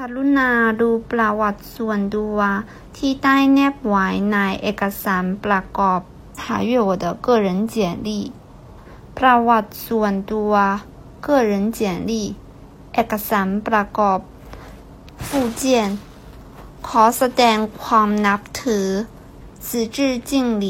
กรุณาดูประวัติส่วนตัวที่ได้แนบไว้ในเอกสารประกอบ查阅我的个人简历ประวัติส่วนตัว个人简历เอกสารประกอบ附件ขอแสดงความนับถือ此致敬礼